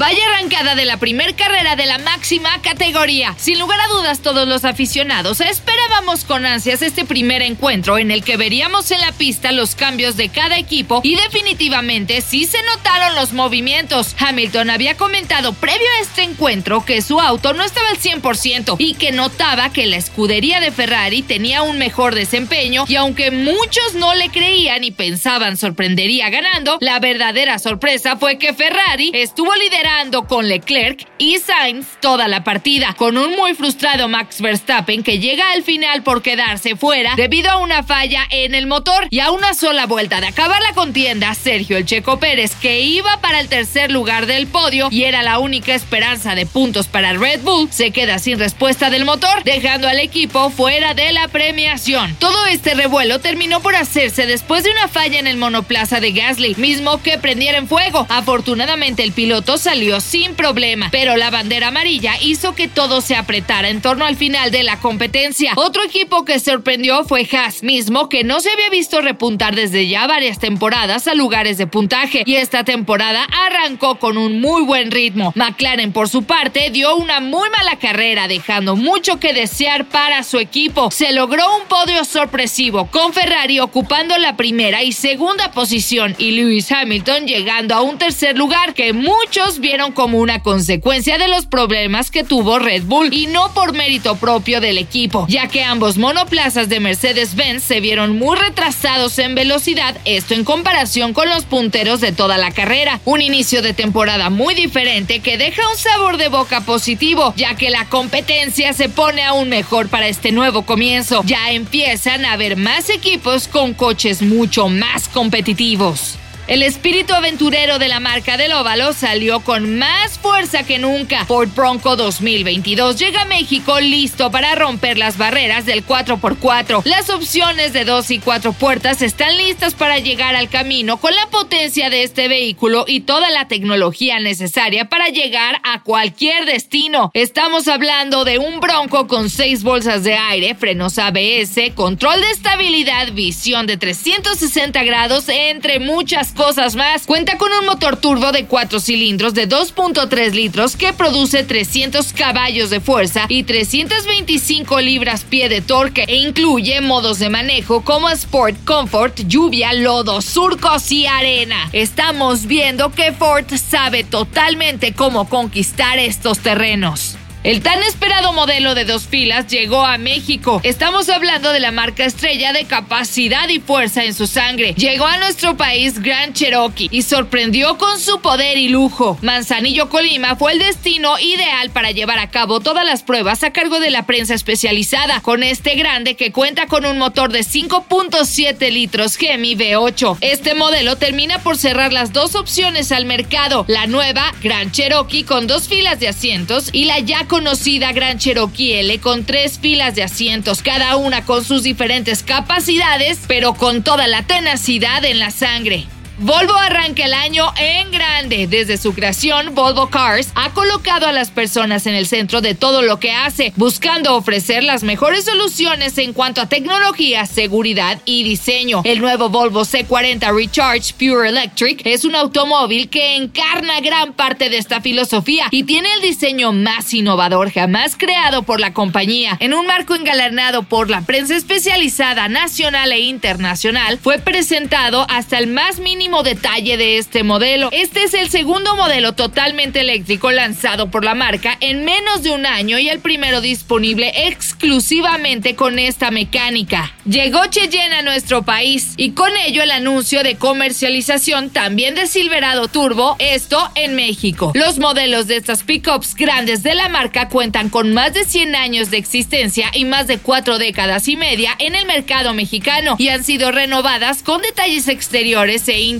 Vaya arrancada de la primer carrera de la máxima categoría. Sin lugar a dudas, todos los aficionados esperábamos con ansias este primer encuentro en el que veríamos en la pista los cambios de cada equipo y definitivamente sí se notaron los movimientos. Hamilton había comentado previo a este encuentro que su auto no estaba al 100% y que notaba que la escudería de Ferrari tenía un mejor desempeño y aunque muchos no le creían y pensaban sorprendería ganando, la verdadera sorpresa fue que Ferrari estuvo liderando con Leclerc y Sainz toda la partida, con un muy frustrado Max Verstappen que llega al final por quedarse fuera debido a una falla en el motor y a una sola vuelta de acabar la contienda, Sergio El Checo Pérez, que iba para el tercer lugar del podio y era la única esperanza de puntos para Red Bull, se queda sin respuesta del motor, dejando al equipo fuera de la premiación. Todo este revuelo terminó por hacerse después de una falla en el monoplaza de Gasly, mismo que prendiera en fuego. Afortunadamente el piloto salió sin problema, pero la bandera amarilla hizo que todo se apretara en torno al final de la competencia. Otro equipo que sorprendió fue Haas, mismo que no se había visto repuntar desde ya varias temporadas a lugares de puntaje, y esta temporada arrancó con un muy buen ritmo. McLaren, por su parte, dio una muy mala carrera, dejando mucho que desear para su equipo. Se logró un podio sorpresivo, con Ferrari ocupando la primera y segunda posición y Lewis Hamilton llegando a un tercer lugar que muchos vieron como una consecuencia de los problemas que tuvo Red Bull y no por mérito propio del equipo, ya que ambos monoplazas de Mercedes-Benz se vieron muy retrasados en velocidad, esto en comparación con los punteros de toda la carrera. Un inicio de temporada muy diferente que deja un sabor de boca positivo, ya que la competencia se pone aún mejor para este nuevo comienzo. Ya empiezan a haber más equipos con coches mucho más competitivos. El espíritu aventurero de la marca del óvalo salió con más fuerza que nunca. Ford Bronco 2022 llega a México listo para romper las barreras del 4x4. Las opciones de 2 y 4 puertas están listas para llegar al camino con la potencia de este vehículo y toda la tecnología necesaria para llegar a cualquier destino. Estamos hablando de un Bronco con 6 bolsas de aire, frenos ABS, control de estabilidad, visión de 360 grados, entre muchas cosas cosas más. Cuenta con un motor turbo de 4 cilindros de 2.3 litros que produce 300 caballos de fuerza y 325 libras-pie de torque e incluye modos de manejo como Sport, Comfort, lluvia, lodo, surcos y arena. Estamos viendo que Ford sabe totalmente cómo conquistar estos terrenos. El tan esperado modelo de dos filas llegó a México. Estamos hablando de la marca estrella de capacidad y fuerza en su sangre. Llegó a nuestro país Grand Cherokee y sorprendió con su poder y lujo. Manzanillo Colima fue el destino ideal para llevar a cabo todas las pruebas a cargo de la prensa especializada, con este grande que cuenta con un motor de 5.7 litros Gemi V8. Este modelo termina por cerrar las dos opciones al mercado, la nueva Grand Cherokee con dos filas de asientos y la ya conocida Gran Cherokee L con tres filas de asientos, cada una con sus diferentes capacidades, pero con toda la tenacidad en la sangre. Volvo arranca el año en grande. Desde su creación, Volvo Cars ha colocado a las personas en el centro de todo lo que hace, buscando ofrecer las mejores soluciones en cuanto a tecnología, seguridad y diseño. El nuevo Volvo C40 Recharge Pure Electric es un automóvil que encarna gran parte de esta filosofía y tiene el diseño más innovador jamás creado por la compañía. En un marco engalanado por la prensa especializada nacional e internacional, fue presentado hasta el más mínimo detalle de este modelo. Este es el segundo modelo totalmente eléctrico lanzado por la marca en menos de un año y el primero disponible exclusivamente con esta mecánica. Llegó Cheyenne a nuestro país y con ello el anuncio de comercialización también de Silverado Turbo, esto en México. Los modelos de estas pickups grandes de la marca cuentan con más de 100 años de existencia y más de cuatro décadas y media en el mercado mexicano y han sido renovadas con detalles exteriores e interiores,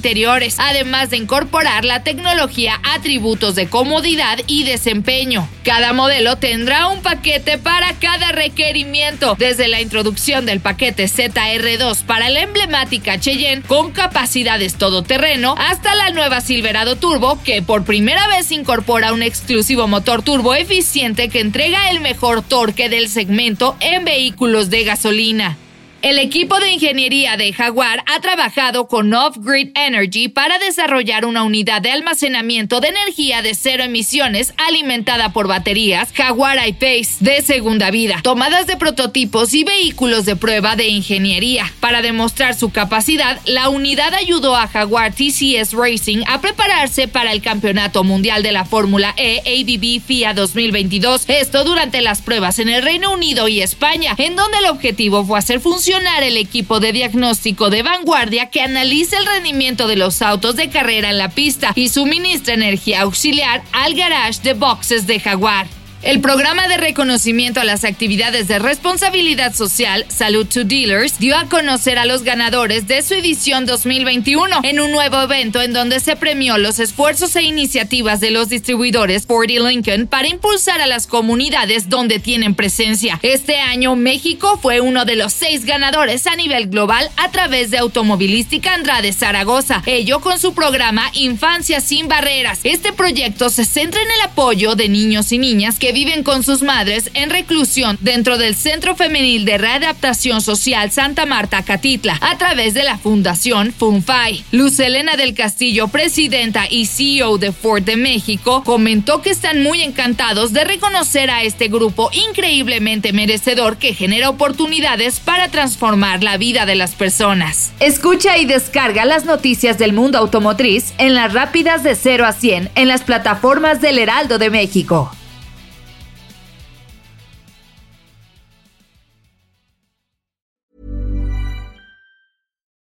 además de incorporar la tecnología atributos de comodidad y desempeño. Cada modelo tendrá un paquete para cada requerimiento, desde la introducción del paquete ZR2 para la emblemática Cheyenne con capacidades todoterreno hasta la nueva Silverado Turbo que por primera vez incorpora un exclusivo motor turbo eficiente que entrega el mejor torque del segmento en vehículos de gasolina. El equipo de ingeniería de Jaguar ha trabajado con Off-Grid Energy para desarrollar una unidad de almacenamiento de energía de cero emisiones alimentada por baterías Jaguar I-Pace de segunda vida, tomadas de prototipos y vehículos de prueba de ingeniería. Para demostrar su capacidad, la unidad ayudó a Jaguar TCS Racing a prepararse para el Campeonato Mundial de la Fórmula E ABB FIA 2022. Esto durante las pruebas en el Reino Unido y España, en donde el objetivo fue hacer funcionar el equipo de diagnóstico de vanguardia que analiza el rendimiento de los autos de carrera en la pista y suministra energía auxiliar al garage de boxes de Jaguar. El programa de reconocimiento a las actividades de responsabilidad social, Salud to Dealers, dio a conocer a los ganadores de su edición 2021 en un nuevo evento en donde se premió los esfuerzos e iniciativas de los distribuidores Ford y Lincoln para impulsar a las comunidades donde tienen presencia. Este año México fue uno de los seis ganadores a nivel global a través de Automovilística Andrade Zaragoza, ello con su programa Infancia sin Barreras. Este proyecto se centra en el apoyo de niños y niñas que viven con sus madres en reclusión dentro del Centro Femenil de Readaptación Social Santa Marta Catitla a través de la Fundación FUNFAI. Luz Elena del Castillo, presidenta y CEO de Ford de México, comentó que están muy encantados de reconocer a este grupo increíblemente merecedor que genera oportunidades para transformar la vida de las personas. Escucha y descarga las noticias del mundo automotriz en las rápidas de 0 a 100 en las plataformas del Heraldo de México.